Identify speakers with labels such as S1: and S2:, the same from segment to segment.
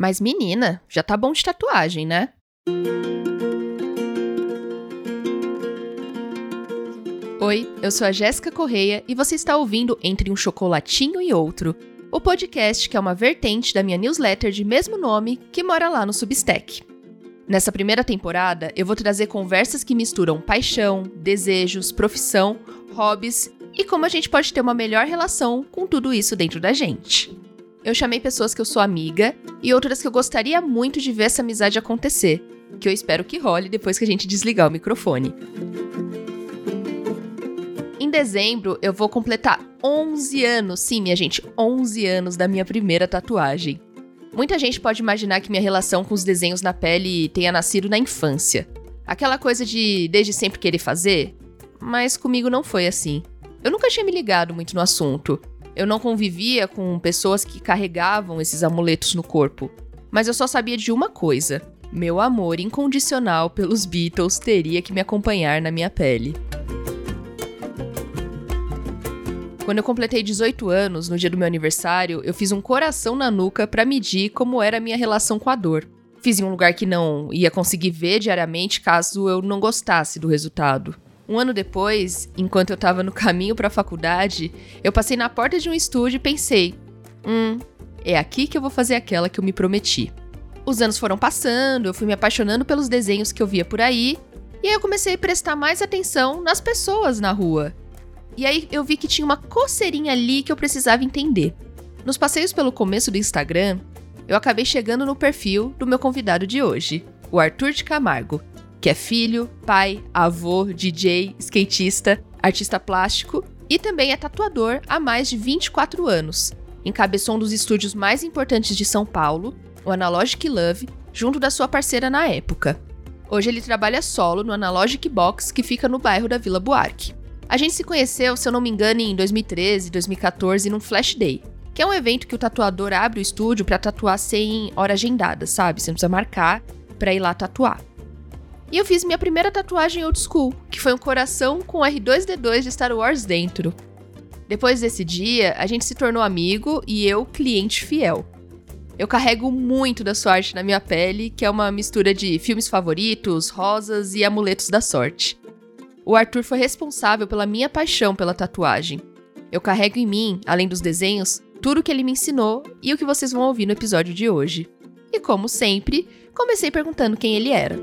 S1: Mas menina, já tá bom de tatuagem, né? Oi, eu sou a Jéssica Correia e você está ouvindo Entre um Chocolatinho e Outro, o podcast que é uma vertente da minha newsletter de mesmo nome que mora lá no Substack. Nessa primeira temporada, eu vou trazer conversas que misturam paixão, desejos, profissão, hobbies e como a gente pode ter uma melhor relação com tudo isso dentro da gente. Eu chamei pessoas que eu sou amiga e outras que eu gostaria muito de ver essa amizade acontecer, que eu espero que role depois que a gente desligar o microfone. Em dezembro, eu vou completar 11 anos, sim, minha gente, 11 anos da minha primeira tatuagem. Muita gente pode imaginar que minha relação com os desenhos na pele tenha nascido na infância. Aquela coisa de desde sempre querer fazer, mas comigo não foi assim. Eu nunca tinha me ligado muito no assunto. Eu não convivia com pessoas que carregavam esses amuletos no corpo. Mas eu só sabia de uma coisa: meu amor incondicional pelos Beatles teria que me acompanhar na minha pele. Quando eu completei 18 anos, no dia do meu aniversário, eu fiz um coração na nuca para medir como era a minha relação com a dor. Fiz em um lugar que não ia conseguir ver diariamente caso eu não gostasse do resultado. Um ano depois, enquanto eu estava no caminho para a faculdade, eu passei na porta de um estúdio e pensei: hum, é aqui que eu vou fazer aquela que eu me prometi. Os anos foram passando, eu fui me apaixonando pelos desenhos que eu via por aí, e aí eu comecei a prestar mais atenção nas pessoas na rua. E aí eu vi que tinha uma coceirinha ali que eu precisava entender. Nos passeios pelo começo do Instagram, eu acabei chegando no perfil do meu convidado de hoje, o Arthur de Camargo, que é filho, pai, avô, DJ, skatista, artista plástico e também é tatuador há mais de 24 anos. Encabeçou um dos estúdios mais importantes de São Paulo, o Analogic Love, junto da sua parceira na época. Hoje ele trabalha solo no Analogic Box, que fica no bairro da Vila Buarque. A gente se conheceu, se eu não me engano, em 2013, 2014, num Flash Day, que é um evento que o tatuador abre o estúdio para tatuar sem hora agendada, sabe? Você não precisa marcar para ir lá tatuar. E eu fiz minha primeira tatuagem old school, que foi um coração com R2D2 de Star Wars dentro. Depois desse dia, a gente se tornou amigo e eu cliente fiel. Eu carrego muito da sua arte na minha pele, que é uma mistura de filmes favoritos, rosas e amuletos da sorte. O Arthur foi responsável pela minha paixão pela tatuagem. Eu carrego em mim, além dos desenhos, tudo o que ele me ensinou e o que vocês vão ouvir no episódio de hoje. E como sempre, comecei perguntando quem ele era.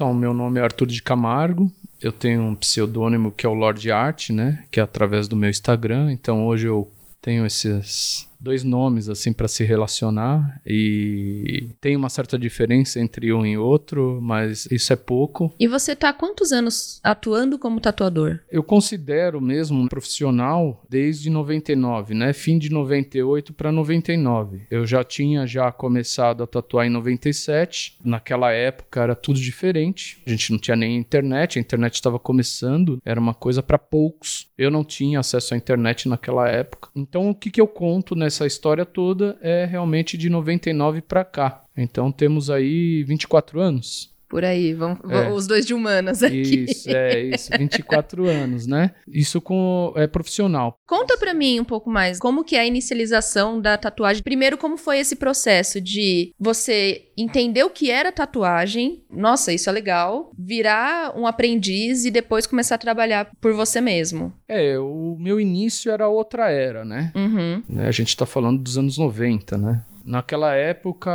S2: Então, meu nome é Arthur de Camargo. Eu tenho um pseudônimo que é o Lord Art, né? Que é através do meu Instagram. Então, hoje eu tenho esses dois nomes assim para se relacionar e tem uma certa diferença entre um e outro, mas isso é pouco.
S1: E você tá há quantos anos atuando como tatuador?
S2: Eu considero mesmo um profissional desde 99, né? Fim de 98 para 99. Eu já tinha já começado a tatuar em 97. Naquela época era tudo diferente. A gente não tinha nem internet, a internet estava começando, era uma coisa para poucos. Eu não tinha acesso à internet naquela época. Então o que que eu conto nessa essa história toda é realmente de 99 para cá. Então temos aí 24 anos.
S1: Por aí, vamos, é. os dois de humanas aqui.
S2: Isso, é isso, 24 anos, né? Isso com é profissional.
S1: Conta para mim um pouco mais, como que é a inicialização da tatuagem? Primeiro, como foi esse processo de você entender o que era tatuagem, nossa, isso é legal, virar um aprendiz e depois começar a trabalhar por você mesmo?
S2: É, o meu início era outra era, né?
S1: Uhum.
S2: A gente tá falando dos anos 90, né? Naquela época,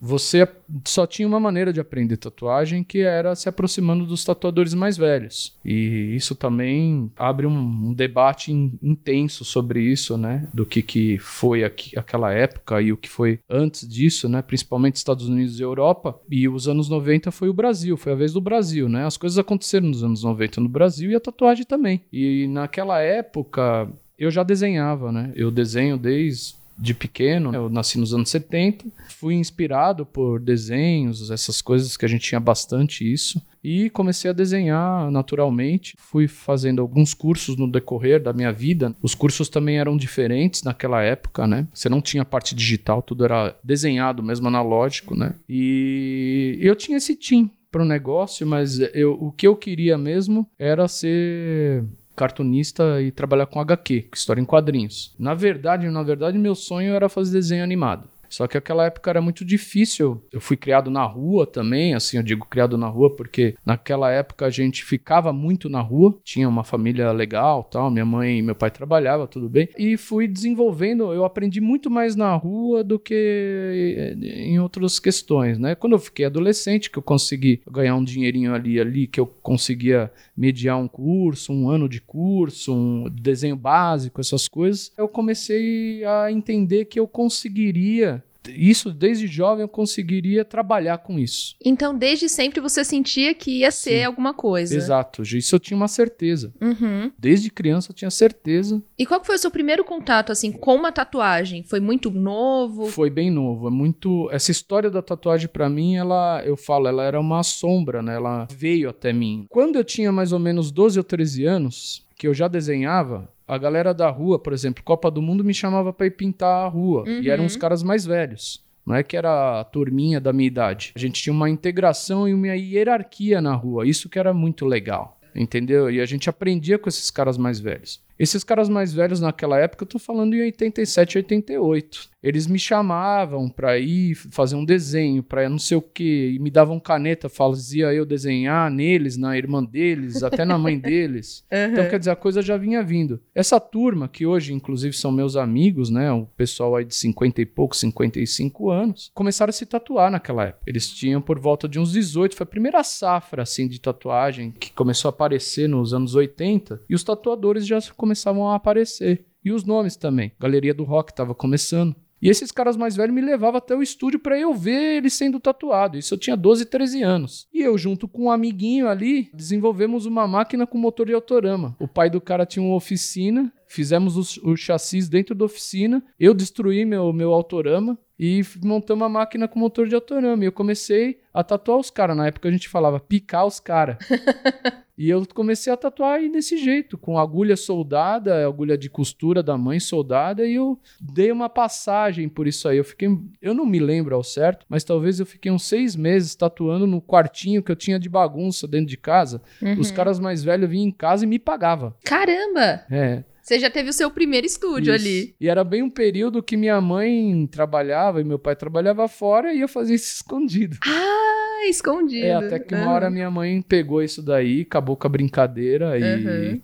S2: você só tinha uma maneira de aprender tatuagem que era se aproximando dos tatuadores mais velhos. E isso também abre um, um debate in, intenso sobre isso, né? Do que, que foi aqui, aquela época e o que foi antes disso, né? Principalmente Estados Unidos e Europa. E os anos 90 foi o Brasil, foi a vez do Brasil, né? As coisas aconteceram nos anos 90 no Brasil e a tatuagem também. E naquela época eu já desenhava, né? Eu desenho desde de pequeno, eu nasci nos anos 70, fui inspirado por desenhos, essas coisas que a gente tinha bastante isso, e comecei a desenhar naturalmente. Fui fazendo alguns cursos no decorrer da minha vida. Os cursos também eram diferentes naquela época, né? Você não tinha parte digital, tudo era desenhado mesmo analógico, né? E eu tinha esse tim para o negócio, mas eu, o que eu queria mesmo era ser cartunista e trabalhar com HQ, história em quadrinhos. Na verdade, na verdade, meu sonho era fazer desenho animado. Só que aquela época era muito difícil. Eu fui criado na rua também, assim, eu digo criado na rua porque naquela época a gente ficava muito na rua, tinha uma família legal, tal, minha mãe e meu pai trabalhava, tudo bem. E fui desenvolvendo, eu aprendi muito mais na rua do que eh, em outras questões, né? Quando eu fiquei adolescente, que eu consegui ganhar um dinheirinho ali ali que eu conseguia mediar um curso, um ano de curso, um desenho básico, essas coisas, eu comecei a entender que eu conseguiria isso desde jovem eu conseguiria trabalhar com isso.
S1: Então, desde sempre você sentia que ia ser Sim. alguma coisa.
S2: Exato, isso eu tinha uma certeza.
S1: Uhum.
S2: Desde criança eu tinha certeza.
S1: E qual foi o seu primeiro contato assim com uma tatuagem? Foi muito novo?
S2: Foi bem novo, é muito. Essa história da tatuagem para mim, ela, eu falo, ela era uma sombra, né? Ela veio até mim. Quando eu tinha mais ou menos 12 ou 13 anos, que eu já desenhava, a galera da rua, por exemplo, Copa do Mundo me chamava para ir pintar a rua. Uhum. E eram os caras mais velhos. Não é que era a turminha da minha idade. A gente tinha uma integração e uma hierarquia na rua. Isso que era muito legal. Entendeu? E a gente aprendia com esses caras mais velhos. Esses caras mais velhos naquela época, eu tô falando em 87, 88. Eles me chamavam para ir fazer um desenho, para não sei o quê, e me davam caneta, fazia eu desenhar neles, na irmã deles, até na mãe deles. Uhum. Então, quer dizer, a coisa já vinha vindo. Essa turma, que hoje, inclusive, são meus amigos, né? O pessoal aí de 50 e poucos, 55 anos, começaram a se tatuar naquela época. Eles tinham por volta de uns 18, foi a primeira safra, assim, de tatuagem que começou a aparecer nos anos 80, e os tatuadores já começavam a aparecer. E os nomes também. Galeria do Rock estava começando. E esses caras mais velhos me levavam até o estúdio para eu ver ele sendo tatuado. Isso eu tinha 12, 13 anos. E eu, junto com um amiguinho ali, desenvolvemos uma máquina com motor de autorama. O pai do cara tinha uma oficina, fizemos o, o chassis dentro da oficina. Eu destruí meu, meu autorama e montamos uma máquina com motor de autorama. E eu comecei a tatuar os caras. Na época a gente falava picar os caras. E eu comecei a tatuar aí desse jeito, com agulha soldada, agulha de costura da mãe soldada, e eu dei uma passagem por isso aí. Eu fiquei, eu não me lembro ao certo, mas talvez eu fiquei uns seis meses tatuando no quartinho que eu tinha de bagunça dentro de casa. Uhum. Os caras mais velhos vinham em casa e me pagavam.
S1: Caramba!
S2: É.
S1: Você já teve o seu primeiro estúdio isso. ali.
S2: E era bem um período que minha mãe trabalhava e meu pai trabalhava fora e eu fazia isso escondido.
S1: Ah! Escondido.
S2: É, até que uma uhum. hora minha mãe pegou isso daí, acabou com a brincadeira e, uhum.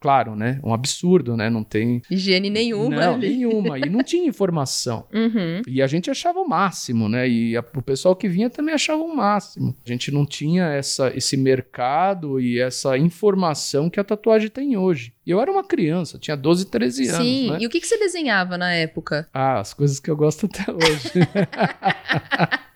S2: claro, né? Um absurdo, né? Não tem...
S1: Higiene nenhuma
S2: Não, ali. nenhuma. E não tinha informação.
S1: Uhum.
S2: E a gente achava o máximo, né? E a, o pessoal que vinha também achava o máximo. A gente não tinha essa, esse mercado e essa informação que a tatuagem tem hoje. Eu era uma criança, tinha 12, 13 anos. Sim, né?
S1: e o que, que você desenhava na época?
S2: Ah, as coisas que eu gosto até hoje.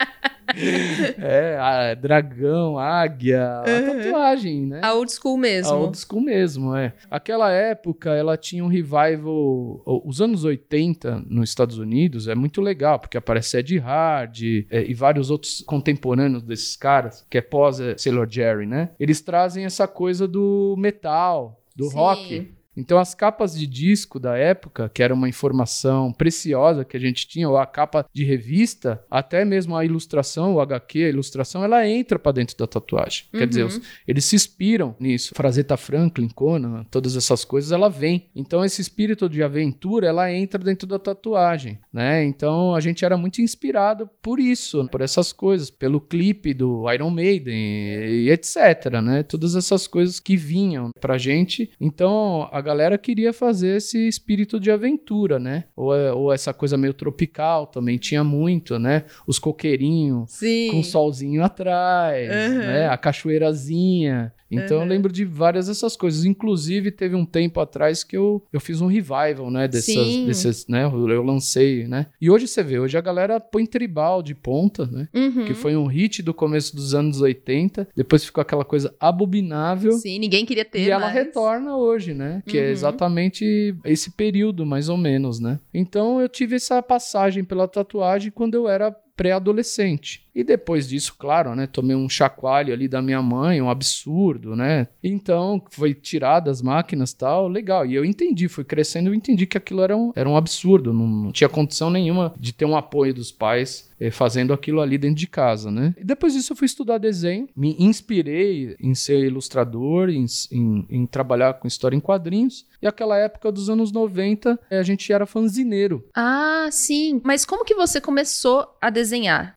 S2: é, a, dragão, águia, a tatuagem, né?
S1: A old school mesmo.
S2: A old school mesmo, é. Aquela época, ela tinha um revival. Os anos 80 nos Estados Unidos é muito legal, porque aparece Ed Hard é, e vários outros contemporâneos desses caras, que é pós é, Sailor Jerry, né? Eles trazem essa coisa do metal, do Sim. rock. Então, as capas de disco da época, que era uma informação preciosa que a gente tinha, ou a capa de revista, até mesmo a ilustração, o HQ, a ilustração, ela entra para dentro da tatuagem. Uhum. Quer dizer, os, eles se inspiram nisso. Frazetta Franklin, Conan, todas essas coisas, ela vem. Então, esse espírito de aventura, ela entra dentro da tatuagem, né? Então, a gente era muito inspirado por isso, por essas coisas, pelo clipe do Iron Maiden e etc, né? Todas essas coisas que vinham pra gente. Então, a galera queria fazer esse espírito de aventura, né? Ou, é, ou essa coisa meio tropical também tinha muito, né? Os coqueirinhos com o solzinho atrás, uhum. né? A cachoeirazinha. Então uhum. eu lembro de várias dessas coisas. Inclusive, teve um tempo atrás que eu, eu fiz um revival, né? Dessas, desses, né? Eu lancei, né? E hoje você vê, hoje a galera põe tribal de ponta, né?
S1: Uhum.
S2: Que foi um hit do começo dos anos 80. Depois ficou aquela coisa abominável.
S1: Sim, ninguém queria ter.
S2: E ela retorna hoje, né? Que é uhum. é exatamente esse período, mais ou menos, né? Então eu tive essa passagem pela tatuagem quando eu era pré-adolescente. E depois disso, claro, né, tomei um chacoalho ali da minha mãe, um absurdo, né? Então, foi tirada as máquinas tal, legal. E eu entendi, fui crescendo, eu entendi que aquilo era um, era um absurdo, não, não tinha condição nenhuma de ter um apoio dos pais eh, fazendo aquilo ali dentro de casa, né? E depois disso eu fui estudar desenho, me inspirei em ser ilustrador, em, em, em trabalhar com história em quadrinhos. E aquela época dos anos 90, eh, a gente era fanzineiro.
S1: Ah, sim. Mas como que você começou a desenhar?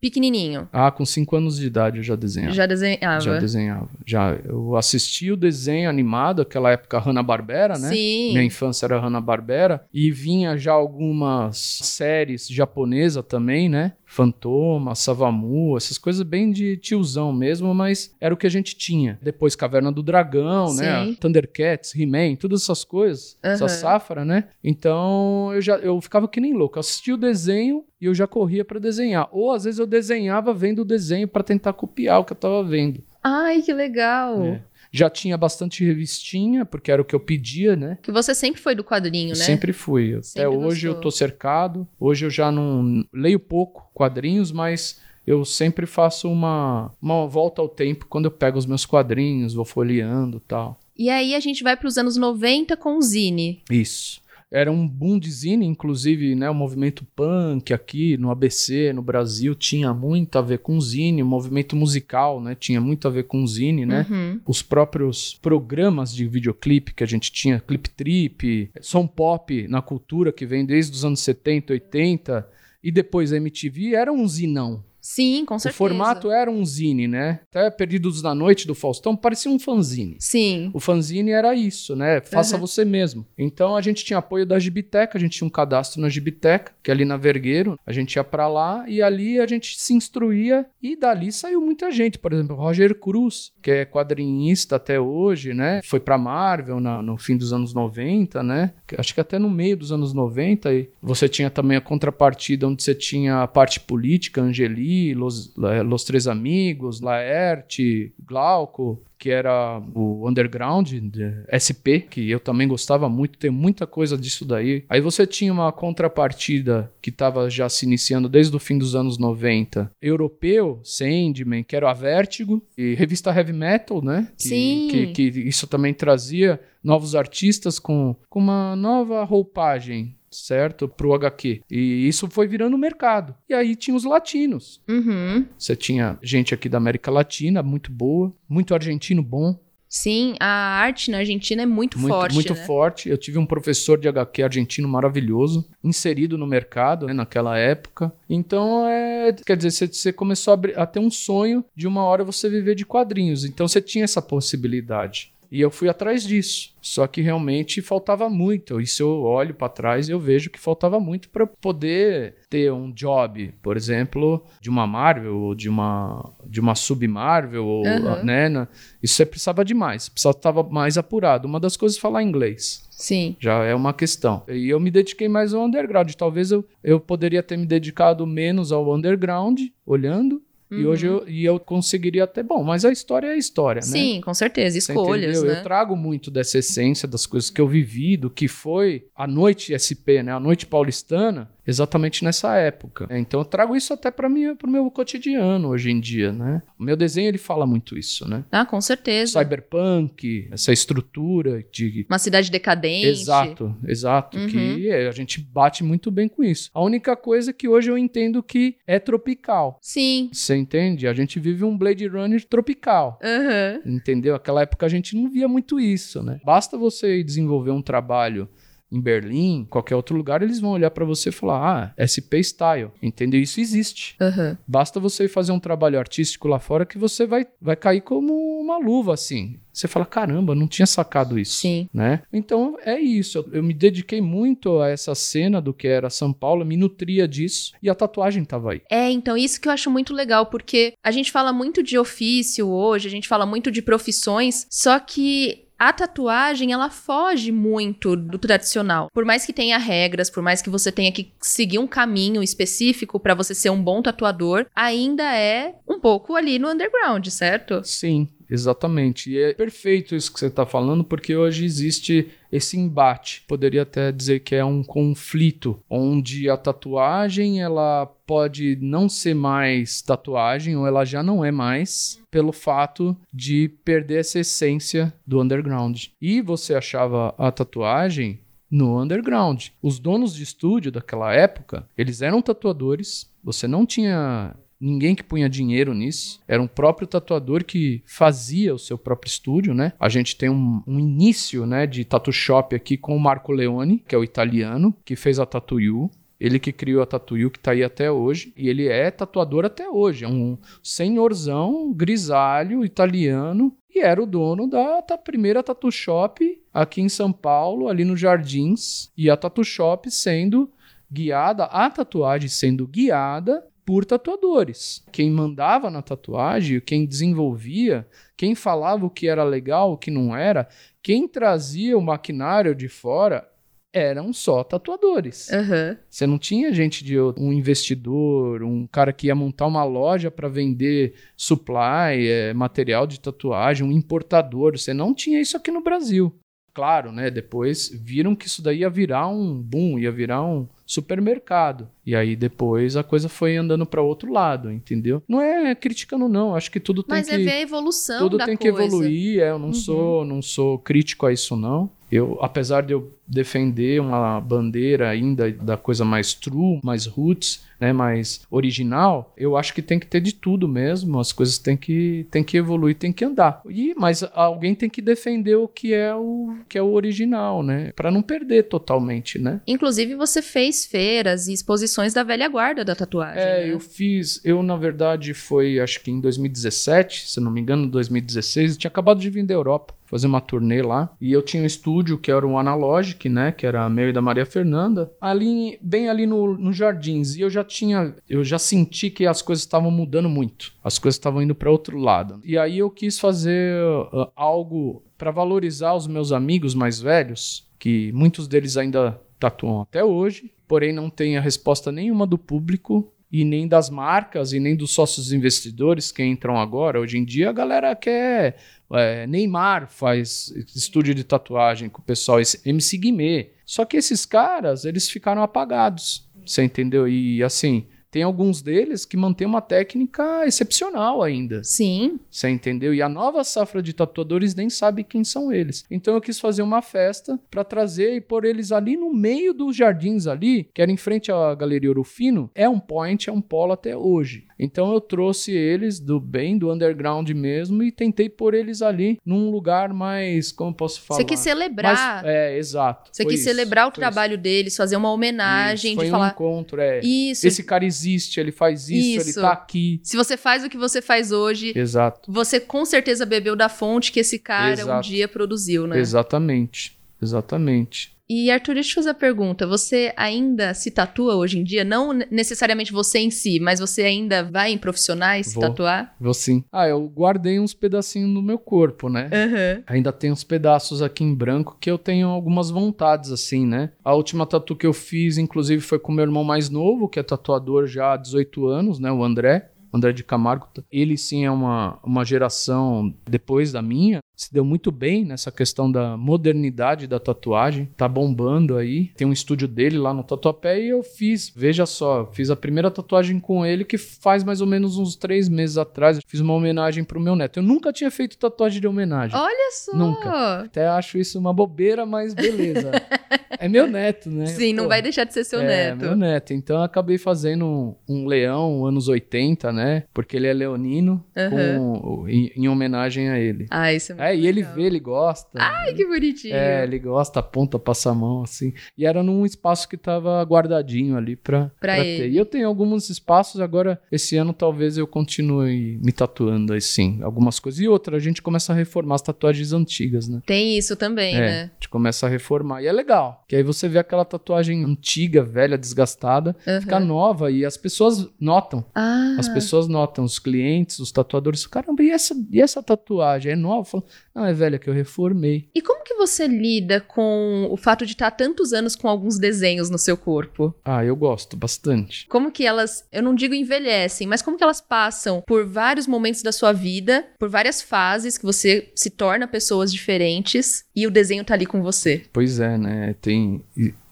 S1: Pequenininho.
S2: Ah, com 5 anos de idade eu já desenhava.
S1: Já desenhava.
S2: Já desenhava. Já eu assisti o desenho animado, aquela época Hanna-Barbera, né?
S1: Sim.
S2: Minha infância era Hanna-Barbera e vinha já algumas séries japonesa também, né? Fantoma, Savamu, essas coisas bem de tiozão mesmo, mas era o que a gente tinha. Depois Caverna do Dragão, né?
S1: Sim.
S2: Thundercats, He-Man, todas essas coisas, essa
S1: Aham.
S2: safra, né? Então eu já eu ficava que nem louco. Eu assistia o desenho e eu já corria pra desenhar. Ou às vezes eu desenhava vendo o desenho pra tentar copiar o que eu tava vendo.
S1: Ai, que legal.
S2: né? Já tinha bastante revistinha, porque era o que eu pedia, né?
S1: Que você sempre foi do quadrinho, né?
S2: Sempre fui. Até
S1: Sempre
S2: hoje eu
S1: gostou.
S2: tô cercado. Hoje eu já não leio pouco quadrinhos, mas eu sempre faço uma, uma volta ao tempo quando eu pego os meus quadrinhos, vou folheando e tal.
S1: E aí a gente vai pros anos 90 com o Zine.
S2: Isso. Era um boom de zine, inclusive, né, o movimento punk aqui no ABC, no Brasil, tinha muito a ver com zine, o movimento musical, né, tinha muito a ver com zine, né?
S1: Uhum.
S2: os próprios programas de videoclipe que a gente tinha, Clip Trip, som pop na cultura que vem desde os anos 70, 80 e depois a MTV, era um zinão.
S1: Sim, com
S2: O
S1: certeza.
S2: formato era um zine, né? Até Perdidos na Noite do Faustão parecia um fanzine.
S1: Sim.
S2: O fanzine era isso, né? Faça
S1: Uhum.
S2: você mesmo. Então a gente tinha apoio da Gibiteca, a gente tinha um cadastro na Gibiteca, que é ali na Vergueiro. A gente ia pra lá e ali a gente se instruía e dali saiu muita gente. Por exemplo, Roger Cruz, que é quadrinista até hoje, né? Foi pra Marvel na- no fim dos anos 90, né? Acho que até no meio dos anos 90. E você tinha também a contrapartida onde você tinha a parte política, Angeli, Los, Los Três Amigos, Laerte, Glauco, que era o underground de SP, que eu também gostava muito, tem muita coisa disso daí. Aí você tinha uma contrapartida que estava já se iniciando desde o fim dos anos 90, europeu, Sandman, que era a Vertigo, e revista Heavy Metal, né? Que,
S1: Sim.
S2: Que, que isso também trazia novos artistas com, com uma nova roupagem. Certo? Pro HQ. E isso foi virando mercado. E aí tinha os latinos.
S1: Uhum.
S2: Você tinha gente aqui da América Latina, muito boa, muito argentino bom,
S1: Sim, a arte na Argentina é muito,
S2: muito
S1: forte,
S2: muito
S1: né?
S2: forte. Eu tive um professor de HQ argentino maravilhoso, inserido no mercado né, naquela época. Então, é, quer dizer, você, você começou a, a ter um sonho de uma hora você viver de quadrinhos. Então, você tinha essa possibilidade. E eu fui atrás disso. Só que realmente faltava muito. Isso eu olho para trás e eu vejo que faltava muito para poder ter um job, por exemplo, de uma Marvel ou de uma de uma sub-Marvel ou
S1: Aham.
S2: né, na- isso você precisava de mais, precisava estar mais apurado. Uma das coisas é falar inglês.
S1: Sim.
S2: Já é uma questão. E eu me dediquei mais ao underground. Talvez eu, eu poderia ter me dedicado menos ao underground, olhando, e
S1: Uhum.
S2: hoje eu, e eu conseguiria até. Bom, mas a história é a história, né?
S1: Sim, com certeza. Escolhas, né?
S2: Eu trago muito dessa essência das coisas que eu vivi, do que foi a noite SP, né? A noite paulistana, exatamente nessa época. É, Então eu trago isso até para mim, pro meu cotidiano hoje em dia, né? O meu desenho ele fala muito isso, né?
S1: Ah, com certeza.
S2: Cyberpunk, essa estrutura de
S1: Uma cidade decadente.
S2: Exato, exato.
S1: Uhum.
S2: Que é, a gente bate muito bem com isso. A única coisa que hoje eu entendo que é tropical.
S1: Sim.
S2: Você entende? A gente vive um Blade Runner tropical.
S1: Aham.
S2: Entendeu? Aquela época a gente não via muito isso, né? Basta você desenvolver um trabalho em Berlim, qualquer outro lugar, eles vão olhar pra você e falar: "Ah, SP style". Entendeu? Isso existe.
S1: Aham.
S2: Basta você ir fazer um trabalho artístico lá fora que você vai, vai cair como uma luva, assim. Você fala, caramba, não tinha sacado isso.
S1: Sim.
S2: Né? Então é isso. Eu, eu me dediquei muito a essa cena do que era São Paulo, me nutria disso e a tatuagem tava aí.
S1: É, então isso que eu acho muito legal, porque a gente fala muito de ofício hoje, a gente fala muito de profissões, só que a tatuagem, ela foge muito do tradicional. Por mais que tenha regras, por mais que você tenha que seguir um caminho específico pra você ser um bom tatuador, ainda é um pouco ali no underground, certo?
S2: Sim. exatamente. E é perfeito isso que você está falando, porque hoje existe esse embate. Poderia até dizer que é um conflito, onde a tatuagem ela pode não ser mais tatuagem, ou ela já não é mais, pelo fato de perder essa essência do underground. E você achava a tatuagem no underground. Os donos de estúdio daquela época, eles eram tatuadores, você não tinha ninguém que punha dinheiro nisso. Era um próprio tatuador que fazia o seu próprio estúdio, né? A gente tem um, um início, né, de tatu shop aqui com o Marco Leone, que é o italiano, que fez a Tattoo. Ele que criou a Tatuyu, que tá aí até hoje. E ele é tatuador até hoje. É um senhorzão grisalho italiano. E era o dono da, primeira Tatu Shop aqui em São Paulo, ali nos Jardins. E a Tatu Shop sendo guiada, a tatuagem sendo guiada por tatuadores. Quem mandava na tatuagem, quem desenvolvia, quem falava o que era legal, o que não era, quem trazia o maquinário de fora eram só tatuadores.
S1: Uhum.
S2: Você não tinha gente de um investidor, um cara que ia montar uma loja para vender supply, é, material de tatuagem, um importador. Você não tinha isso aqui no Brasil. Claro, né? Depois viram que isso daí ia virar um boom, ia virar um, supermercado. E aí depois a coisa foi andando para outro lado, entendeu? Não é criticando não, acho que tudo tem
S1: Mas
S2: que
S1: Mas é ver a evolução
S2: Tudo
S1: da
S2: tem
S1: coisa.
S2: que evoluir, é, eu não
S1: Uhum.
S2: sou, não sou crítico a isso não. Eu, apesar de eu defender uma bandeira ainda da coisa mais true, mais roots, né, mais original, eu acho que tem que ter de tudo mesmo. As coisas têm que, têm que evoluir, tem que andar. E mas alguém tem que defender o que é o que é o original, né, para não perder totalmente, né?
S1: Inclusive, você fez feiras e exposições da velha guarda da tatuagem.
S2: É,
S1: né?
S2: eu fiz, eu na verdade foi, acho que em 2017, se não me engano, 2016, eu tinha acabado de vir da Europa, fazer uma turnê lá, e eu tinha um estúdio que era o Analogic, né, que era meu e da Maria Fernanda, ali, bem ali no, no Jardins, e eu já tinha, eu já senti que as coisas estavam mudando muito, as coisas estavam indo para outro lado. E aí eu quis fazer uh, algo para valorizar os meus amigos mais velhos, que muitos deles ainda tatuam até hoje, porém não tem a resposta nenhuma do público e nem das marcas e nem dos sócios investidores que entram agora. Hoje em dia a galera quer. é, Neymar faz estúdio de tatuagem com o pessoal, esse MC Guimê. Só que esses caras, eles ficaram apagados. Você entendeu? E assim, tem alguns deles que mantêm uma técnica excepcional ainda.
S1: Sim.
S2: Você entendeu? E a nova safra de tatuadores nem sabe quem são eles. Então eu quis fazer uma festa para trazer e pôr eles ali no meio dos jardins ali, que era em frente à Galeria Ouro Fino, é um point, é um polo até hoje. Então eu trouxe eles do bem do underground mesmo e tentei pôr eles ali num lugar mais, como eu posso falar?
S1: Você quis celebrar.
S2: Mais- é, exato.
S1: Você quis
S2: isso,
S1: celebrar o trabalho deles, fazer uma
S2: isso.
S1: homenagem,
S2: Isso, foi
S1: de
S2: um
S1: falar.
S2: encontro, é.
S1: Isso.
S2: Esse cara existe, ele faz isso,
S1: Isso.
S2: ele tá aqui.
S1: Se você faz o que você faz hoje,
S2: Exato.
S1: você com certeza bebeu da fonte que esse cara um
S2: Exato.
S1: dia produziu, né?
S2: Exatamente. Exatamente.
S1: E Arthur, deixa eu fazer a pergunta. Você ainda se tatua hoje em dia? Não ne- necessariamente você em si, mas você ainda vai em profissionais se
S2: Vou.
S1: tatuar?
S2: Vou sim. Ah, eu guardei uns pedacinhos no meu corpo, né?
S1: Aham.
S2: Ainda tem uns pedaços aqui em branco que eu tenho algumas vontades, assim, né? A última tatu que eu fiz, inclusive, foi com meu irmão mais novo, que é tatuador já há 18 anos, né? O André. André de Camargo. Ele sim é uma, uma geração depois da minha. Se deu muito bem nessa questão da modernidade da tatuagem. Tá bombando aí. Tem um estúdio dele lá no Tatuapé e eu fiz. Veja só, fiz a primeira tatuagem com ele que faz mais ou menos uns três meses atrás. Fiz uma homenagem pro meu neto. Eu nunca tinha feito tatuagem de homenagem.
S1: Olha só!
S2: Nunca. Até acho isso uma bobeira, mas beleza. é meu neto, né?
S1: Sim, não
S2: Pô,
S1: vai deixar de ser seu
S2: é,
S1: neto.
S2: meu neto. Então eu acabei fazendo um, um leão, anos 80, né? Porque ele é leonino, com, em, em homenagem a ele.
S1: Ah, isso é muito
S2: É, e ele
S1: legal.
S2: vê, ele gosta.
S1: Ai, que bonitinho.
S2: É, ele gosta, aponta, passa a mão, assim. E era num espaço que tava guardadinho ali pra,
S1: Pra
S2: pra ter. E eu tenho alguns espaços, agora, esse ano talvez eu continue me tatuando, assim, algumas coisas. E outra, a gente começa a reformar as tatuagens antigas, né?
S1: Tem isso também,
S2: É,
S1: né?
S2: a gente começa a reformar. E é legal, que aí você vê aquela tatuagem antiga, velha, desgastada,
S1: Aham.
S2: fica nova e as pessoas notam.
S1: Ah,
S2: As pessoas notam, os clientes, os tatuadores, caramba, e essa, e essa tatuagem? É nova? Falam, Não, é velha que eu reformei.
S1: E como que você lida com o fato de estar tantos anos com alguns desenhos no seu corpo?
S2: Ah, eu gosto bastante.
S1: Como que elas, eu não digo envelhecem, mas como que elas passam por vários momentos da sua vida, por várias fases que você se torna pessoas diferentes e o desenho tá ali com você?
S2: Pois é, né? Tem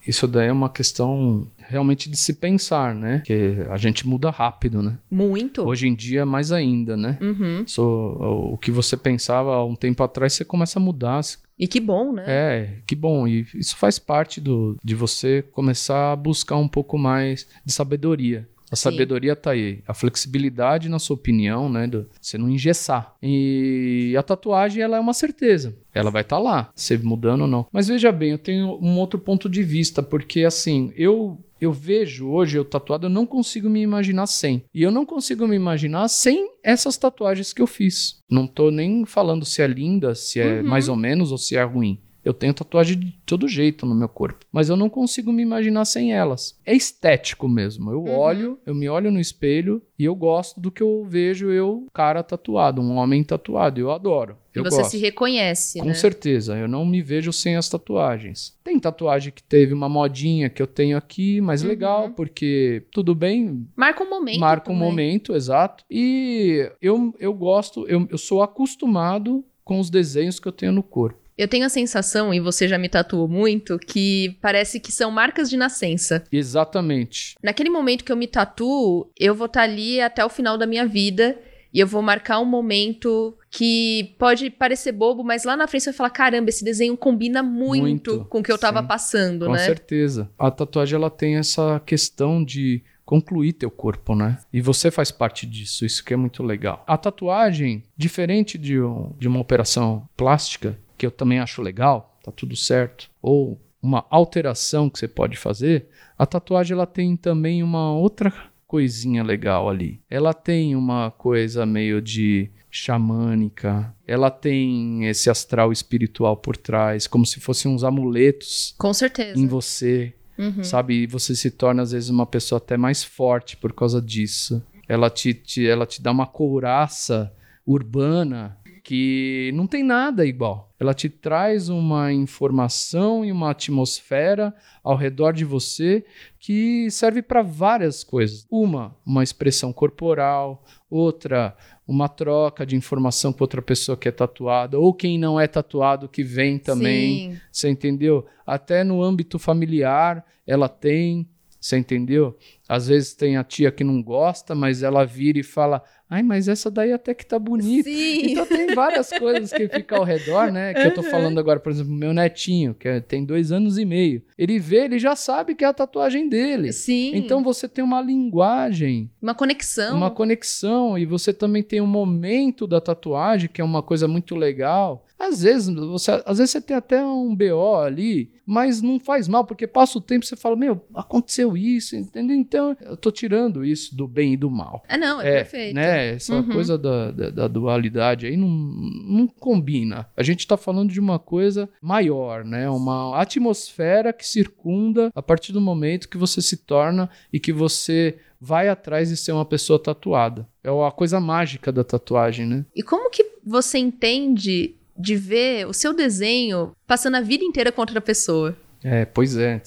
S2: isso daí é uma questão realmente de se pensar, né? Que a gente muda rápido, né?
S1: Muito.
S2: Hoje em dia, mais ainda, né?
S1: Uhum.
S2: So, o que você pensava há um tempo atrás, você começa a mudar.
S1: E que bom, né?
S2: É, que bom. E isso faz parte do, de você começar a buscar um pouco mais de sabedoria. A
S1: Sim.
S2: sabedoria tá aí. A flexibilidade, na sua opinião, né? Do, você não engessar. E a tatuagem, ela é uma certeza. Ela vai estar tá lá, se mudando ou não. Mas veja bem, eu tenho um outro ponto de vista, porque assim, eu eu vejo hoje eu tatuado, eu não consigo me imaginar sem. E eu não consigo me imaginar sem essas tatuagens que eu fiz. Não tô nem falando se é linda, se é
S1: Uhum.
S2: mais ou menos ou se é ruim. Eu tenho tatuagem de todo jeito no meu corpo, mas eu não consigo me imaginar sem elas. É estético mesmo. Eu
S1: Uhum.
S2: olho, eu me olho no espelho e eu gosto do que eu vejo eu, cara tatuado, um homem tatuado. Eu adoro.
S1: E
S2: eu
S1: você
S2: gosto.
S1: se reconhece,
S2: Com
S1: né?
S2: certeza, eu não me vejo sem as tatuagens. Tem tatuagem que teve uma modinha que eu tenho aqui, mas
S1: Uhum.
S2: legal, porque tudo bem,
S1: Marca um momento.
S2: marca um momento, exato. E eu, eu gosto, eu, eu sou acostumado com os desenhos que eu tenho no corpo.
S1: Eu tenho a sensação, e você já me tatuou muito, que parece que são marcas de nascença.
S2: Exatamente.
S1: Naquele momento que eu me tatuo, eu vou estar ali até o final da minha vida e eu vou marcar um momento que pode parecer bobo, mas lá na frente você vai falar: caramba, esse desenho combina muito,
S2: Muito,
S1: com o que eu tava
S2: sim.
S1: passando,
S2: Com
S1: né?
S2: certeza. A tatuagem ela tem essa questão de concluir teu corpo, né? E você faz parte disso, isso que é muito legal. A tatuagem, diferente de, um- de uma operação plástica, que eu também acho legal, tá tudo certo, ou uma alteração que você pode fazer, a tatuagem ela tem também uma outra coisinha legal ali. Ela tem uma coisa meio de xamânica, ela tem esse astral espiritual por trás, como se fossem uns amuletos
S1: Com certeza.
S2: em você,
S1: Uhum.
S2: sabe? E você se torna às vezes uma pessoa até mais forte por causa disso. Ela te, te- ela te dá uma couraça urbana que não tem nada igual. Ela te traz uma informação e uma atmosfera ao redor de você que serve para várias coisas. Uma, uma expressão corporal, outra, uma troca de informação com outra pessoa que é tatuada, ou quem não é tatuado que vem também.
S1: Sim.
S2: Você entendeu? Até no âmbito familiar, ela tem. Você entendeu? Às vezes tem a tia que não gosta, mas ela vira e fala: Ai, mas essa daí até que tá bonita.
S1: Sim.
S2: Então tem várias coisas que ficam ao redor, né? Que eu tô falando agora, por exemplo, meu netinho, que é- tem dois anos e meio. Ele vê, ele já sabe que é a tatuagem dele.
S1: Sim.
S2: Então você tem uma linguagem
S1: uma conexão.
S2: uma conexão e você também tem um momento da tatuagem que é uma coisa muito legal. Às vezes você, às vezes você tem até um BO ali, mas não faz mal porque passa o tempo e você fala meu aconteceu isso, entendeu? Então eu tô tirando isso do bem e do mal.
S1: Ah, não, é,
S2: É,
S1: perfeito.
S2: né? Essa
S1: Uhum.
S2: coisa da, da, da dualidade aí não, não combina. A gente tá falando de uma coisa maior, né? Uma atmosfera que circunda a partir do momento que você se torna e que você vai atrás de ser uma pessoa tatuada. É a coisa mágica da tatuagem, né?
S1: E como que você entende de ver o seu desenho passando a vida inteira com outra pessoa?
S2: É, pois é.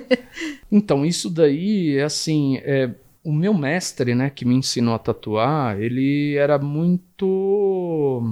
S2: então, isso daí é assim. é, o meu mestre, né, que me ensinou a tatuar, ele era muito.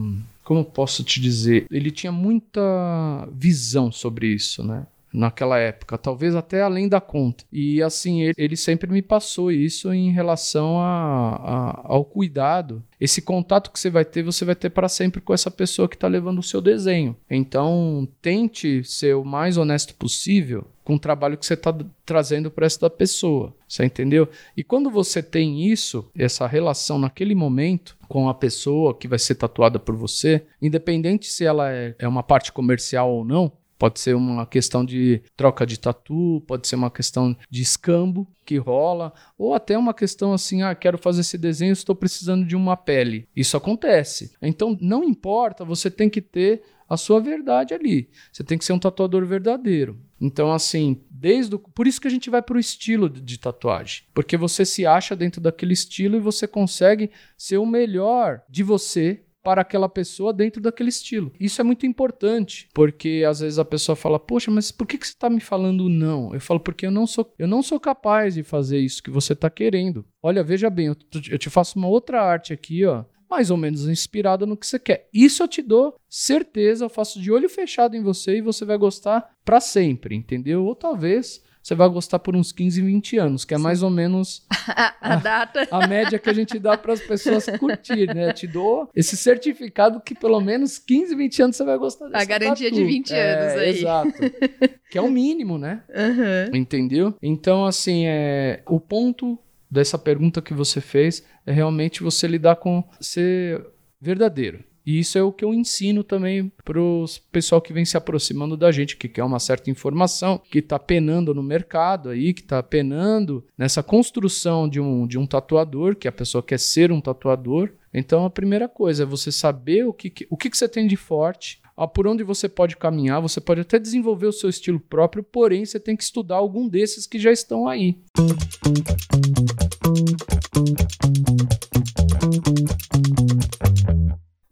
S2: Como posso te dizer? Ele tinha muita visão sobre isso, né? Naquela época, talvez até além da conta. E assim, ele, ele sempre me passou isso em relação a- a- ao cuidado. Esse contato que você vai ter, você vai ter para sempre com essa pessoa que está levando o seu desenho. Então, tente ser o mais honesto possível com o trabalho que você está trazendo para essa pessoa. Você entendeu? E quando você tem isso, essa relação naquele momento com a pessoa que vai ser tatuada por você, independente se ela é, é uma parte comercial ou não, Pode ser uma questão de troca de tatu, pode ser uma questão de escambo que rola, ou até uma questão assim, ah, quero fazer esse desenho, estou precisando de uma pele. Isso acontece. Então, não importa, você tem que ter a sua verdade ali. Você tem que ser um tatuador verdadeiro. Então, assim, desde o... por isso que a gente vai para o estilo de, de tatuagem, porque você se acha dentro daquele estilo e você consegue ser o melhor de você para aquela pessoa dentro daquele estilo. Isso é muito importante, porque às vezes a pessoa fala: "Poxa, mas por que, que você está me falando não?" Eu falo: "Porque eu não sou, eu não sou capaz de fazer isso que você está querendo. Olha, veja bem, eu, eu te faço uma outra arte aqui, ó, mais ou menos inspirada no que você quer. Isso eu te dou certeza, eu faço de olho fechado em você e você vai gostar para sempre, entendeu? Ou talvez você vai gostar por uns 15, 20 anos, que é Sim. mais ou menos
S1: a, a, data.
S2: A, média que a gente dá para as pessoas curtir, né? Eu te dou esse certificado que pelo menos 15, 20 anos você vai gostar dessa
S1: A garantia
S2: tatu.
S1: de 20 é, anos aí.
S2: Exato. que é o mínimo, né?
S1: Uhum.
S2: Entendeu? Então, assim, é, o ponto dessa pergunta que você fez é realmente você lidar com ser verdadeiro. E isso é o que eu ensino também para o pessoal que vem se aproximando da gente, que quer uma certa informação, que está penando no mercado aí, que está penando nessa construção de um, de um tatuador, que a pessoa quer ser um tatuador. Então a primeira coisa é você saber o que, o que, que você tem de forte, por onde você pode caminhar, você pode até desenvolver o seu estilo próprio, porém você tem que estudar algum desses que já estão aí.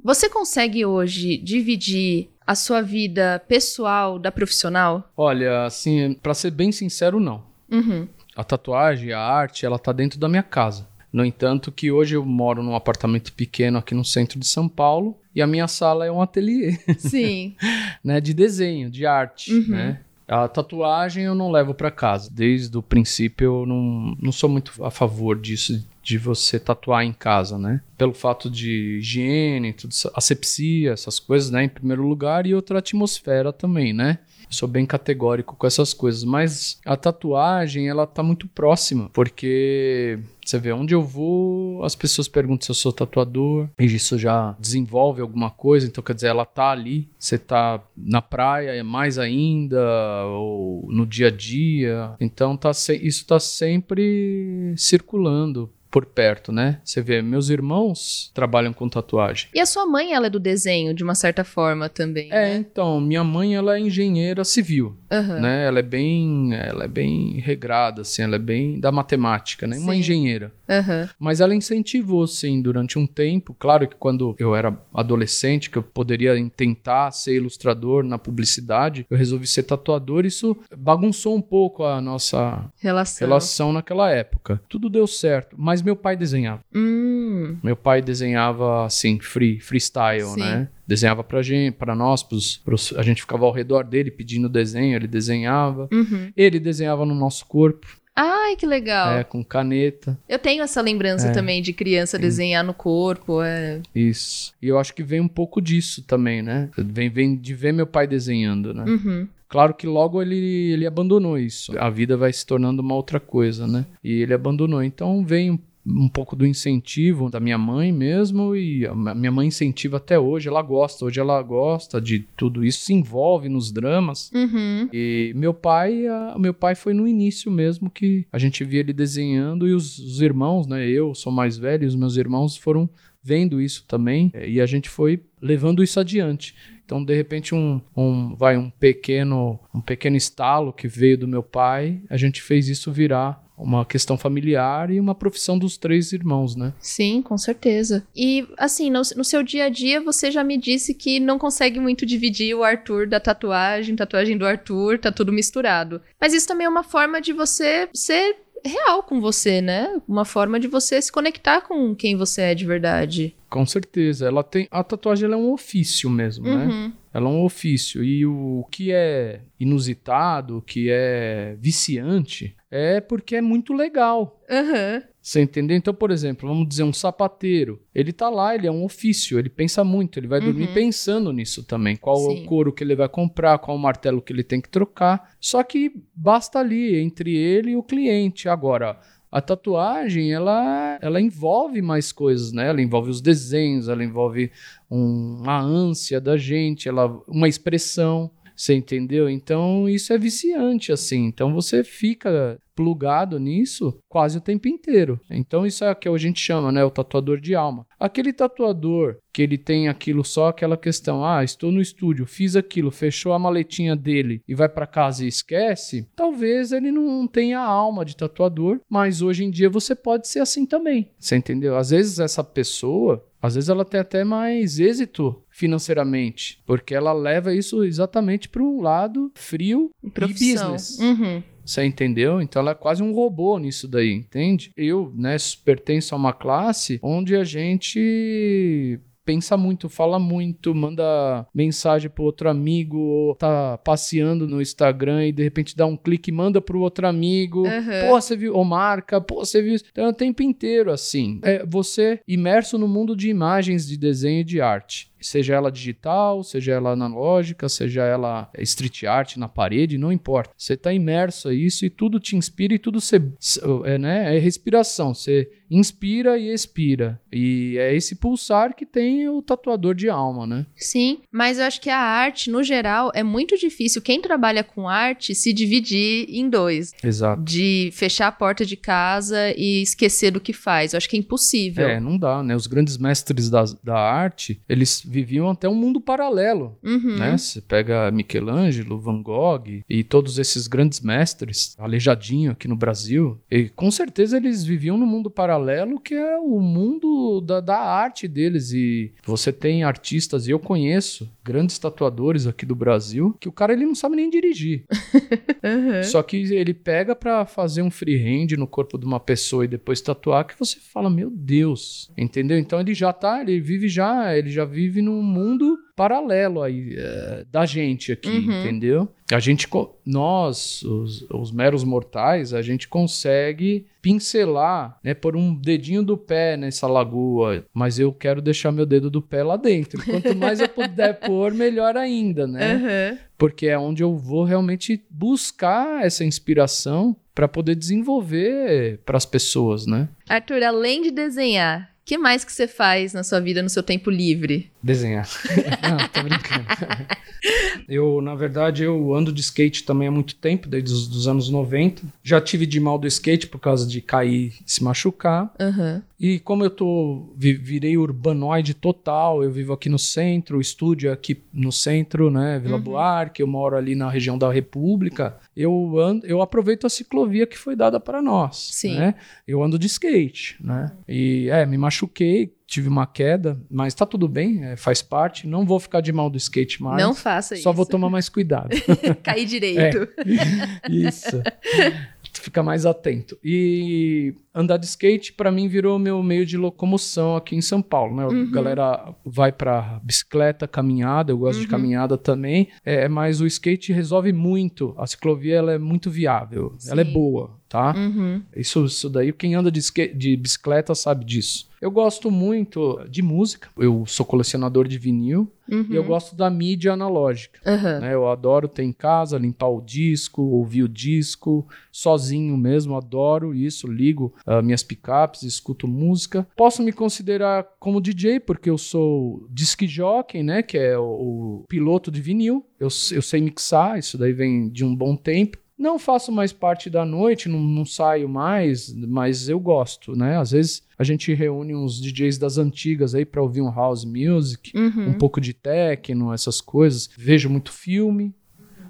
S1: Você consegue hoje dividir a sua vida pessoal da profissional?
S2: Olha, assim, para ser bem sincero, não.
S1: Uhum.
S2: A tatuagem, a arte, ela tá dentro da minha casa. No entanto, que hoje eu moro num apartamento pequeno aqui no centro de São Paulo e a minha sala é um ateliê.
S1: Sim.
S2: né, de desenho, de arte, uhum. né? A tatuagem eu não levo para casa. Desde o princípio eu não, não sou muito a favor disso, de você tatuar em casa, né? Pelo fato de higiene, tudo, asepsia, essas coisas, né? Em primeiro lugar, e outra atmosfera também, né? Sou bem categórico com essas coisas, mas a tatuagem, ela tá muito próxima, porque você vê onde eu vou, as pessoas perguntam se eu sou tatuador, e isso já desenvolve alguma coisa, então quer dizer, ela tá ali, você tá na praia, é mais ainda, ou no dia a dia, então tá isso tá sempre circulando por perto, né? Você vê, meus irmãos trabalham com tatuagem.
S1: E a sua mãe, ela é do desenho, de uma certa forma também.
S2: É, né? então, minha mãe, ela é engenheira civil,
S1: uhum.
S2: né? Ela é bem, ela é bem regrada, assim, ela é bem da matemática, né? Sim. Uma engenheira.
S1: Uhum.
S2: Mas ela incentivou, sim, durante um tempo. Claro que quando eu era adolescente, que eu poderia tentar ser ilustrador na publicidade, eu resolvi ser tatuador. Isso bagunçou um pouco a nossa
S1: relação,
S2: relação naquela época. Tudo deu certo, mas meu pai desenhava.
S1: Hum.
S2: Meu pai desenhava assim, free, freestyle, Sim. né? Desenhava pra gente, para nós, pros, pros, a gente ficava ao redor dele pedindo desenho, ele desenhava.
S1: Uhum.
S2: Ele desenhava no nosso corpo.
S1: Ai, que legal.
S2: É, com caneta.
S1: Eu tenho essa lembrança é. também de criança desenhar no corpo. É.
S2: Isso. E eu acho que vem um pouco disso também, né? Vem, vem de ver meu pai desenhando, né?
S1: Uhum.
S2: Claro que logo ele, ele abandonou isso. A vida vai se tornando uma outra coisa, né? E ele abandonou. Então vem um pouco do incentivo da minha mãe mesmo e a minha mãe incentiva até hoje, ela gosta, hoje ela gosta de tudo isso, se envolve nos dramas.
S1: Uhum.
S2: E meu pai, a, meu pai foi no início mesmo que a gente via ele desenhando e os, os irmãos, né, eu sou mais velho, os meus irmãos foram vendo isso também e a gente foi levando isso adiante. Então, de repente, um, um, vai um pequeno, um pequeno estalo que veio do meu pai, a gente fez isso virar uma questão familiar e uma profissão dos três irmãos, né?
S1: Sim, com certeza. E assim, no, no, seu dia a dia, você já me disse que não consegue muito dividir o Arthur da tatuagem, tatuagem do Arthur, tá tudo misturado. Mas isso também é uma forma de você ser real com você, né? Uma forma de você se conectar com quem você é de verdade.
S2: Com certeza. Ela tem. A tatuagem é um ofício mesmo, né?
S1: uhum. né?
S2: Ela é um ofício. E o que é inusitado, o que é viciante, é porque é muito legal.
S1: Uhum.
S2: Você entendeu? Então, por exemplo, vamos dizer um sapateiro. Ele tá lá, ele é um ofício, ele pensa muito, ele vai dormir uhum. pensando nisso também. Qual Sim. o couro que ele vai comprar, qual o martelo que ele tem que trocar. Só que basta ali entre ele e o cliente. Agora, a tatuagem, ela, ela envolve mais coisas, né? Ela envolve os desenhos, ela envolve um, uma ânsia da gente, ela, uma expressão. Você entendeu? Então isso é viciante, assim. Então você fica plugado nisso quase o tempo inteiro. Então isso é o que a gente chama, né, o tatuador de alma. Aquele tatuador que ele tem aquilo só aquela questão, ah, estou no estúdio, fiz aquilo, fechou a maletinha dele e vai para casa e esquece, talvez ele não tenha alma de tatuador, mas hoje em dia você pode ser assim também. Você entendeu? Às vezes essa pessoa, às vezes ela tem até mais êxito financeiramente, porque ela leva isso exatamente para um lado frio e business.
S1: Uhum.
S2: Você entendeu? Então ela é quase um robô nisso daí, entende? Eu, né, pertenço a uma classe onde a gente pensa muito, fala muito, manda mensagem pro outro amigo, ou tá passeando no Instagram e de repente dá um clique e manda pro outro amigo.
S1: Uhum.
S2: Pô, você viu? Ou marca, pô, você viu? Então é o tempo inteiro assim. É você imerso no mundo de imagens, de desenho e de arte seja ela digital, seja ela analógica, seja ela street art na parede, não importa. Você está imerso a isso e tudo te inspira e tudo você, é, né, é respiração. Você inspira e expira. E é esse pulsar que tem o tatuador de alma, né?
S1: Sim, mas eu acho que a arte, no geral, é muito difícil. Quem trabalha com arte se dividir em dois.
S2: Exato.
S1: De fechar a porta de casa e esquecer do que faz. Eu acho que é impossível.
S2: É, não dá, né? Os grandes mestres da, da arte, eles viviam até um mundo paralelo,
S1: uhum.
S2: né? Você pega Michelangelo, Van Gogh e todos esses grandes mestres, Aleijadinho aqui no Brasil, e com certeza eles viviam no mundo paralelo que é o mundo da, da arte deles e você tem artistas, e eu conheço grandes tatuadores aqui do Brasil, que o cara ele não sabe nem dirigir.
S1: uhum.
S2: Só que ele pega para fazer um freehand no corpo de uma pessoa e depois tatuar que você fala, meu Deus, entendeu? Então ele já tá, ele vive já, ele já vive num mundo paralelo aí é, da gente aqui,
S1: Uhum.
S2: entendeu? A gente, nós, os, os meros mortais, a gente consegue pincelar, né, por um dedinho do pé nessa lagoa, mas eu quero deixar meu dedo do pé lá dentro. Quanto mais eu puder pôr, melhor ainda, né?
S1: Uhum.
S2: Porque é onde eu vou realmente buscar essa inspiração para poder desenvolver para as pessoas, né?
S1: Arthur, além de desenhar, o que mais que você faz na sua vida no seu tempo livre?
S3: Desenhar. Não, tô brincando. Eu, na verdade, eu ando de skate também há muito tempo, desde os dos anos 90. Já tive de mal do skate por causa de cair e se machucar.
S1: Aham.
S3: E como eu tô vi- virei urbanoide total, eu vivo aqui no centro, o estúdio é aqui no centro, né, Vila Buarque, eu moro ali na região da República. Eu ando, eu aproveito a ciclovia que foi dada para nós,
S1: Sim.
S3: né? Eu ando de skate, né? E é, me machuquei, tive uma queda, mas tá tudo bem, é, faz parte. Não vou ficar de mal do skate mais.
S1: Não faça isso.
S3: Só vou tomar mais cuidado.
S1: Cair direito.
S3: Isso. Fica mais atento. E andar de skate, pra mim, virou meu meio de locomoção aqui em São Paulo. Né? A galera vai pra bicicleta, caminhada, eu gosto de caminhada também. É, mas o skate resolve muito. A ciclovia ela é muito viável. Ela é
S1: Sim.
S3: boa, tá?
S1: Uhum.
S3: Isso, isso daí, quem anda de, de bicicleta sabe disso. Eu gosto muito de música. Eu sou colecionador de vinil.
S1: Uhum.
S3: E eu gosto da mídia analógica.
S1: Aham.
S3: né? Eu adoro ter em casa, limpar o disco, ouvir o disco, sozinho mesmo, adoro isso, ligo ah, minhas picapes, escuto música. Posso me considerar como DJ, porque eu sou disc jockey, né? Que é o, o piloto de vinil. Eu, eu sei mixar, isso daí vem de um bom tempo. Não faço mais parte da noite, não, não saio mais, mas eu gosto, né? Às vezes a gente reúne uns DJs das antigas aí para ouvir um house music
S1: Uhum.
S3: um pouco de techno, essas coisas. Vejo muito filme,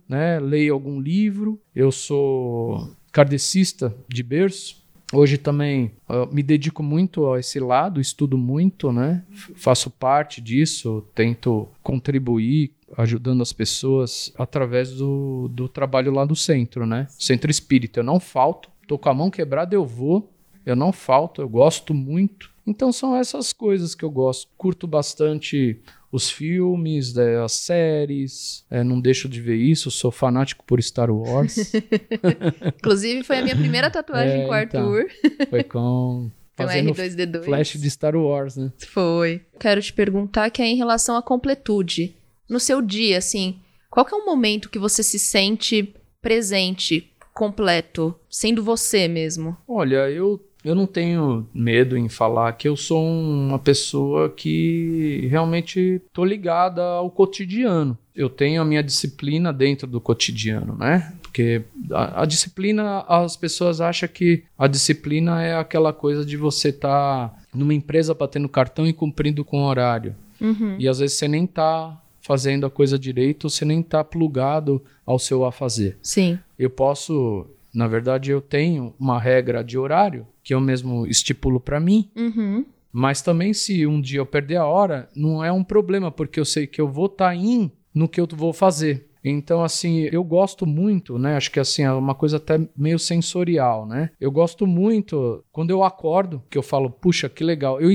S3: né? Leio algum livro. Eu sou kardecista de berço. Hoje também me dedico muito a esse lado, estudo muito, né? Faço parte disso, tento contribuir ajudando as pessoas através do, do trabalho lá do centro, né? Centro Espírita. Eu não falto, tô com a mão quebrada, eu vou. Eu não falto, eu gosto muito. Então são essas coisas que eu gosto. Curto bastante os filmes, né, as séries. é, não deixo de ver isso. Sou fanático por Star Wars.
S1: Inclusive, foi a minha primeira tatuagem
S3: É,
S1: com o
S3: então.
S1: Arthur.
S3: Foi com
S1: Foi um
S3: fazendo
S1: R2D2.
S3: flash de Star Wars, né?
S1: Foi. Quero te perguntar que é em relação à completude. No seu dia, assim, qual que é um momento que você se sente presente, completo, sendo você mesmo?
S3: Olha, eu, eu não tenho medo em falar que eu sou uma pessoa que realmente tô ligada ao cotidiano. Eu tenho a minha disciplina dentro do cotidiano, né?
S2: Porque a, a, disciplina, as pessoas acham que a disciplina é aquela coisa de você estar tá numa empresa batendo cartão e cumprindo com o horário. Uhum. E às vezes você nem tá fazendo a coisa direito, você nem tá plugado ao seu a fazer.
S1: Sim.
S2: Eu posso, na verdade, eu tenho uma regra de horário que eu mesmo estipulo para mim.
S1: Uhum.
S2: Mas também, se um dia eu perder a hora, não é um problema, porque eu sei que eu vou estar tá in no que eu vou fazer. Então, assim, eu gosto muito, né? Acho que assim, é uma coisa até meio sensorial, né? Eu gosto muito quando eu acordo, que eu falo, puxa, que legal. Eu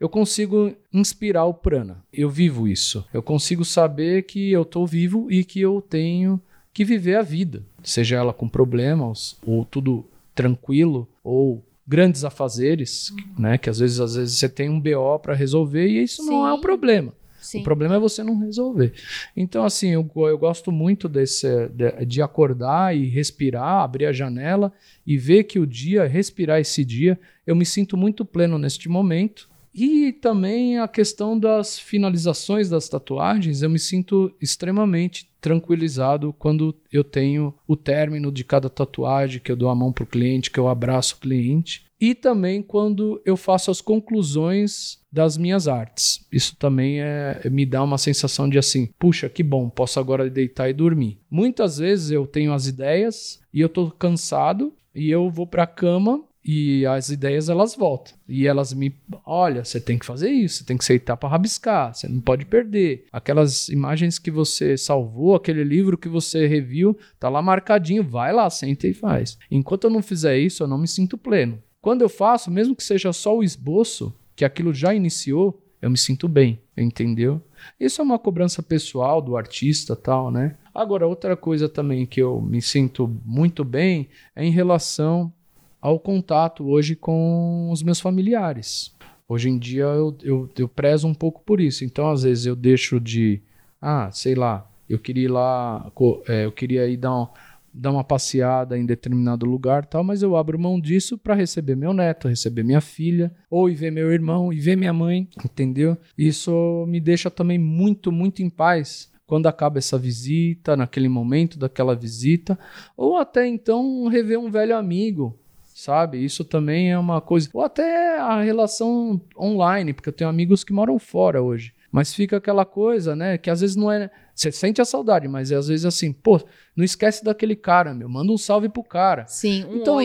S2: eu consigo inspirar o prana. Eu vivo isso. Eu consigo saber que eu estou vivo e que eu tenho que viver a vida, seja ela com problemas ou tudo tranquilo ou grandes afazeres, né? Que às vezes, às vezes você tem um BO para resolver e isso Sim. não é o problema. Sim. O problema é você não resolver. Então, assim, eu, eu gosto muito desse, de, de, acordar e respirar, abrir a janela e ver que o dia, respirar esse dia, eu me sinto muito pleno neste momento. E também a questão das finalizações das tatuagens, eu me sinto extremamente tranquilizado quando eu tenho o término de cada tatuagem, que eu dou a mão para o cliente, que eu abraço o cliente. E também quando eu faço as conclusões das minhas artes. Isso também é, me dá uma sensação de assim, puxa, que bom, posso agora deitar e dormir. Muitas vezes eu tenho as ideias e eu estou cansado e eu vou para a cama e as ideias elas voltam. E elas me, olha, você tem que fazer isso, você tem que aceitar para rabiscar, você não pode perder. Aquelas imagens que você salvou, aquele livro que você reviu, tá lá marcadinho, vai lá, senta e faz. Enquanto eu não fizer isso, eu não me sinto pleno. Quando eu faço, mesmo que seja só o esboço, que aquilo já iniciou, eu me sinto bem, entendeu? Isso é uma cobrança pessoal do artista, tal, né? Agora, outra coisa também que eu me sinto muito bem é em relação ao contato hoje com os meus familiares. Hoje em dia eu, eu, eu prezo um pouco por isso. Então, às vezes, eu deixo de. Ah, sei lá, eu queria ir lá, é, eu queria ir dar um, dar uma passeada em determinado lugar tal, mas eu abro mão disso para receber meu neto, receber minha filha, ou ir ver meu irmão, e ver minha mãe, entendeu? Isso me deixa também muito, muito em paz quando acaba essa visita, naquele momento daquela visita, ou até então rever um velho amigo, sabe? Isso também é uma coisa. Ou até a relação online, porque eu tenho amigos que moram fora hoje. Mas fica aquela coisa, né? Que às vezes não é. Você sente a saudade, mas é às vezes assim, pô, não esquece daquele cara, meu. Manda um salve pro cara.
S1: Sim,
S2: um então,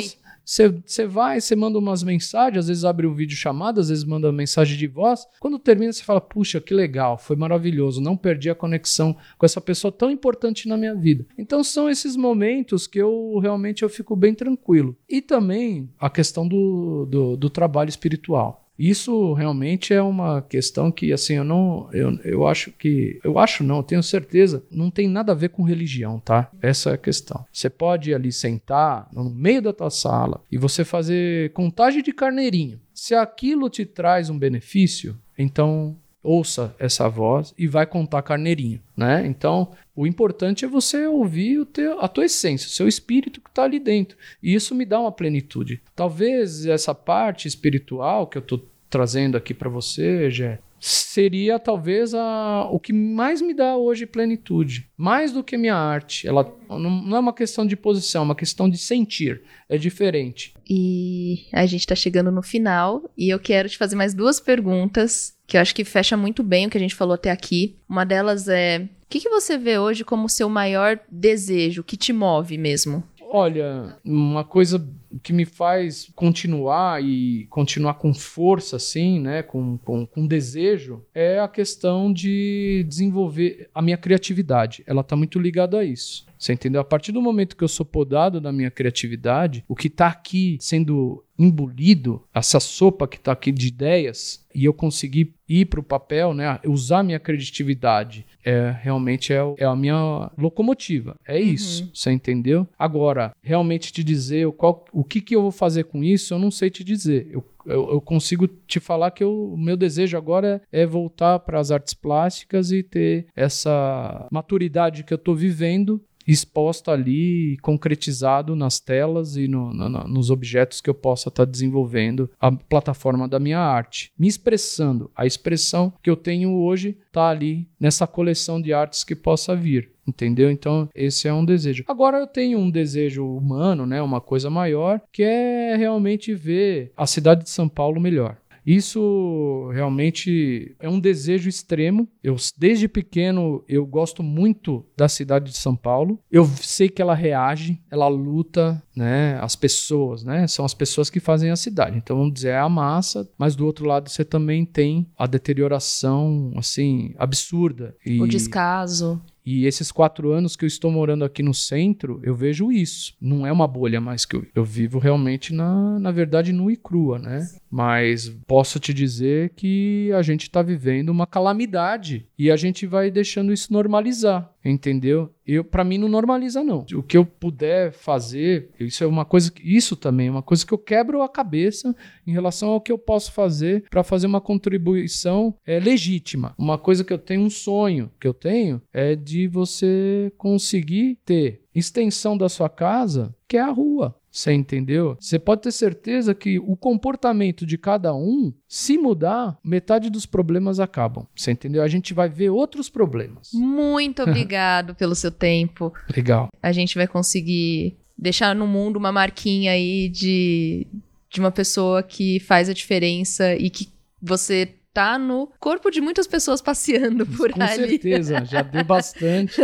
S2: Você vai, você manda umas mensagens, às vezes abre um vídeo chamado, às vezes manda mensagem de voz. Quando termina, você fala: Puxa, que legal, foi maravilhoso, não perdi a conexão com essa pessoa tão importante na minha vida. Então são esses momentos que eu realmente eu fico bem tranquilo. E também a questão do, do, do trabalho espiritual. Isso realmente é uma questão que, assim, eu não. Eu, eu acho que. Eu acho não, eu tenho certeza, não tem nada a ver com religião, tá? Essa é a questão. Você pode ali sentar no meio da tua sala e você fazer contagem de carneirinho. Se aquilo te traz um benefício, então ouça essa voz e vai contar carneirinho, né? Então, o importante é você ouvir teu, a tua essência, o seu espírito que está ali dentro. E isso me dá uma plenitude. Talvez essa parte espiritual que eu estou trazendo aqui para você, Gé, seria talvez a, o que mais me dá hoje plenitude. Mais do que minha arte. Ela não, é uma questão de posição, é uma questão de sentir. É diferente.
S1: E a gente está chegando no final e eu quero te fazer mais duas perguntas que eu acho que fecha muito bem o que a gente falou até aqui. Uma delas é: o que, que você vê hoje como seu maior desejo, que te move mesmo?
S2: Olha, uma coisa que me faz continuar e continuar com força, assim, né, com, com, com desejo, é a questão de desenvolver a minha criatividade. Ela está muito ligada a isso. Você entendeu? A partir do momento que eu sou podado da minha criatividade, o que está aqui sendo embolido, essa sopa que está aqui de ideias, e eu conseguir ir para o papel, né, usar minha criatividade, é realmente é, é a minha locomotiva. É uhum. isso, você entendeu? Agora, realmente te dizer qual, o que, que eu vou fazer com isso, eu não sei te dizer. Eu eu, eu, consigo te falar que o meu desejo agora é voltar para as artes plásticas e ter essa maturidade que eu estou vivendo exposta ali, concretizado nas telas e no, no, nos objetos que eu possa estar tá desenvolvendo a plataforma da minha arte, me expressando. A expressão que eu tenho hoje está ali nessa coleção de artes que possa vir. Entendeu? Então, esse é um desejo. Agora eu tenho um desejo humano, né, uma coisa maior, que é realmente ver a cidade de São Paulo melhor. Isso realmente é um desejo extremo. Eu desde pequeno eu gosto muito da cidade de São Paulo. Eu sei que ela reage, ela luta, né? As pessoas, né? São as pessoas que fazem a cidade. Então vamos dizer é a massa, mas do outro lado você também tem a deterioração assim absurda
S1: e o descaso.
S2: E esses quatro anos que eu estou morando aqui no centro, eu vejo isso. Não é uma bolha mais que eu, eu vivo realmente, na, na verdade, nua e crua, né? Mas posso te dizer que a gente está vivendo uma calamidade e a gente vai deixando isso normalizar, entendeu? Eu, para mim, não normaliza não. O que eu puder fazer, isso é uma coisa, isso também é uma coisa que eu quebro a cabeça em relação ao que eu posso fazer para fazer uma contribuição é, legítima. Uma coisa que eu tenho, um sonho que eu tenho é de você conseguir ter extensão da sua casa, que é a rua. Você entendeu? Você pode ter certeza que o comportamento de cada um, se mudar, metade dos problemas acabam. Você entendeu? A gente vai ver outros problemas.
S1: Muito obrigado pelo seu tempo.
S2: Legal.
S1: A gente vai conseguir deixar no mundo uma marquinha aí de, de uma pessoa que faz a diferença e que você tá no corpo de muitas pessoas passeando por
S2: Com
S1: ali.
S2: Com certeza, já deu bastante.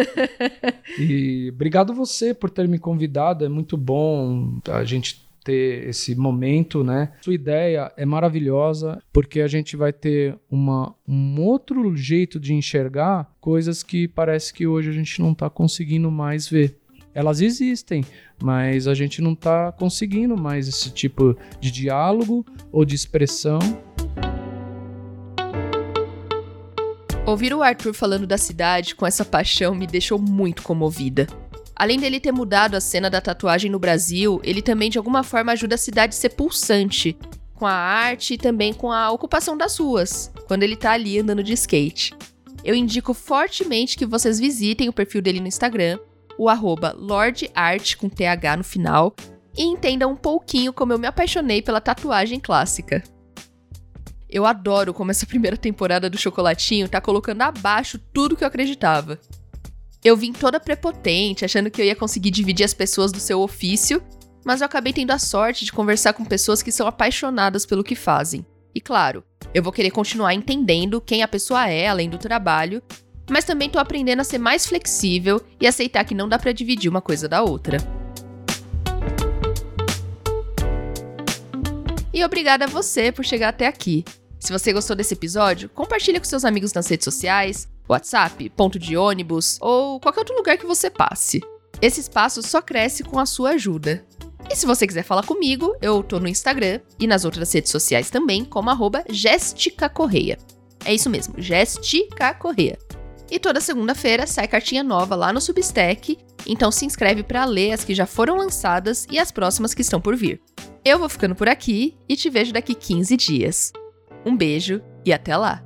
S2: e obrigado você por ter me convidado, é muito bom a gente ter esse momento, né? Sua ideia é maravilhosa porque a gente vai ter uma, um outro jeito de enxergar coisas que parece que hoje a gente não está conseguindo mais ver. Elas existem, mas a gente não está conseguindo mais esse tipo de diálogo ou de expressão.
S1: Ouvir o Arthur falando da cidade com essa paixão me deixou muito comovida. Além dele ter mudado a cena da tatuagem no Brasil, ele também de alguma forma ajuda a cidade a ser pulsante, com a arte e também com a ocupação das ruas, quando ele tá ali andando de skate. Eu indico fortemente que vocês visitem o perfil dele no Instagram, o LordArt com TH no final, e entendam um pouquinho como eu me apaixonei pela tatuagem clássica. Eu adoro como essa primeira temporada do Chocolatinho tá colocando abaixo tudo que eu acreditava. Eu vim toda prepotente, achando que eu ia conseguir dividir as pessoas do seu ofício, mas eu acabei tendo a sorte de conversar com pessoas que são apaixonadas pelo que fazem. E claro, eu vou querer continuar entendendo quem a pessoa é além do trabalho, mas também tô aprendendo a ser mais flexível e aceitar que não dá para dividir uma coisa da outra. E obrigada a você por chegar até aqui. Se você gostou desse episódio, compartilhe com seus amigos nas redes sociais, WhatsApp, ponto de ônibus ou qualquer outro lugar que você passe. Esse espaço só cresce com a sua ajuda. E se você quiser falar comigo, eu tô no Instagram e nas outras redes sociais também, como arroba Correia. É isso mesmo, Gestica Correia. E toda segunda-feira sai cartinha nova lá no Substack, então se inscreve para ler as que já foram lançadas e as próximas que estão por vir. Eu vou ficando por aqui e te vejo daqui 15 dias. Um beijo e até lá!